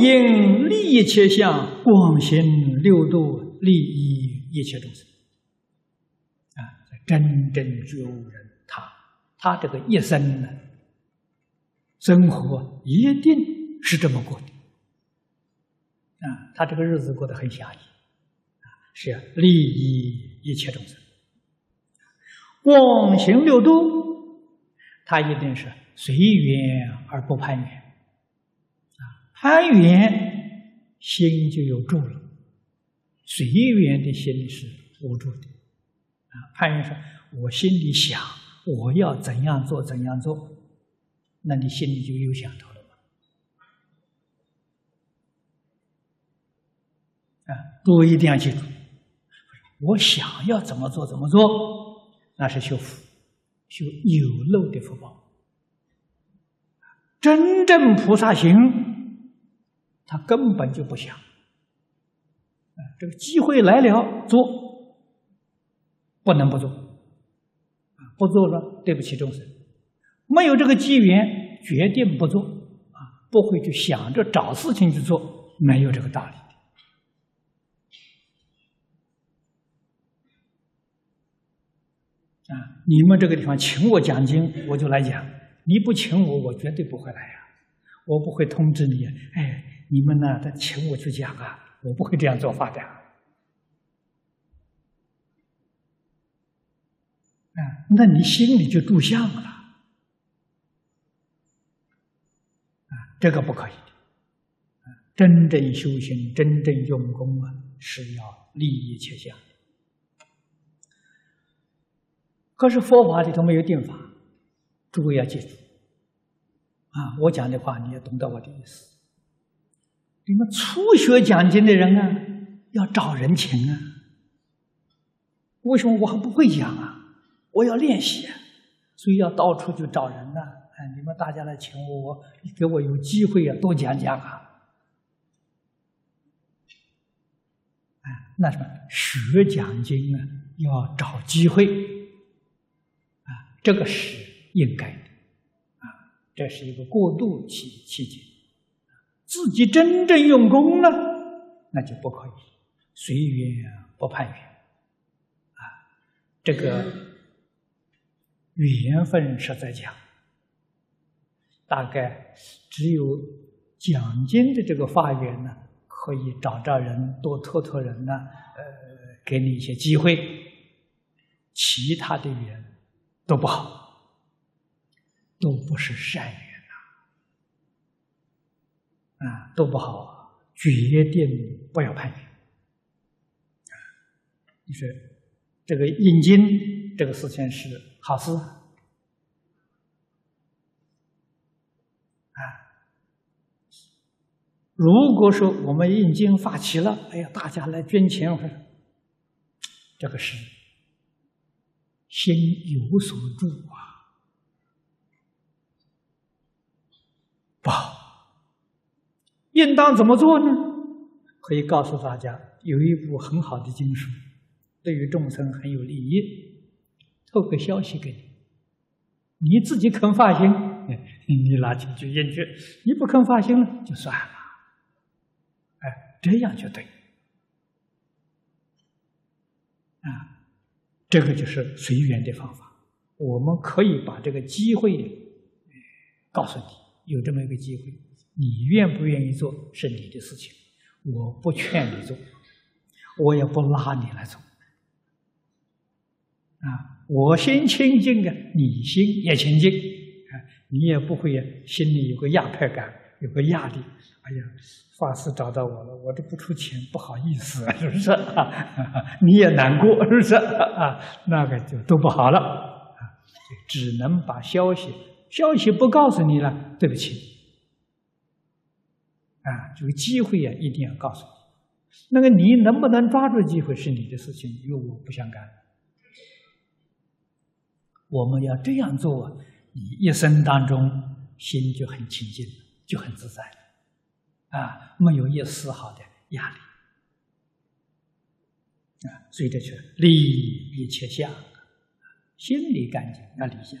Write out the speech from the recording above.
应利一切相，广行六度，利益一切众生。啊，真正觉悟人，他他这个一生呢，生活一定是这么过的。啊，他这个日子过得很狭义，啊，是利益一切众生。广行六度，他一定是随缘而不攀缘。攀缘心就有住了，随缘的心是无助的。啊，攀缘说：“我心里想我要怎样做怎样做，那你心里就有想头了吗？”啊，各位一定要记住，我想要怎么做怎么做，那是修福，修有漏的福报。真正菩萨行。他根本就不想，这个机会来了，做，不能不做，不做了，对不起众生，没有这个机缘，决定不做，啊，不会去想着找事情去做，没有这个道理啊，你们这个地方请我讲经，我就来讲；你不请我，我绝对不会来呀，我不会通知你，哎。你们呢？他请我去讲啊，我不会这样做法的。啊，那你心里就住相了。啊，这个不可以。真正修行、真正用功啊，是要利益切相。可是佛法里头没有定法，诸位要记住。啊，我讲的话你要懂得我的意思。你们初学讲经的人啊，要找人请啊。为什么我还不会讲啊？我要练习，啊，所以要到处去找人呢。哎，你们大家来请我，我给我有机会啊，多讲讲啊。哎，那什么学讲经啊，要找机会啊，这个是应该的啊，这是一个过渡期期间。自己真正用功了，那就不可以随缘不攀缘啊！这个缘分是在讲，大概只有讲经的这个法缘呢，可以找找人，多托托人呢，呃，给你一些机会。其他的缘都不好，都不是善缘。啊，都不好，决定不要攀缘。啊，你说这个印经这个事情是好事啊？如果说我们印经发起了，哎呀，大家来捐钱，这个是心有所住啊，不好。应当怎么做呢？可以告诉大家，有一部很好的经书，对于众生很有利益。透个消息给你，你自己肯发心，你拿钱去印去；你不肯发心了，就算了。哎，这样就对。啊，这个就是随缘的方法。我们可以把这个机会告诉你，有这么一个机会。你愿不愿意做是你的事情，我不劝你做，我也不拉你来做。啊，我心清净啊，你心也清净，啊，你也不会心里有个压迫感，有个压力。哎呀，法师找到我了，我都不出钱，不好意思，是不是？你也难过，是不是？啊，那个就都不好了，啊，只能把消息，消息不告诉你了，对不起。啊，这个机会呀，一定要告诉你。那个你能不能抓住机会是你的事情，与我不相干。我们要这样做，你一生当中心就很清净，就很自在，啊，没有一丝毫的压力。啊，所以这是利一切相，心里干净要理想。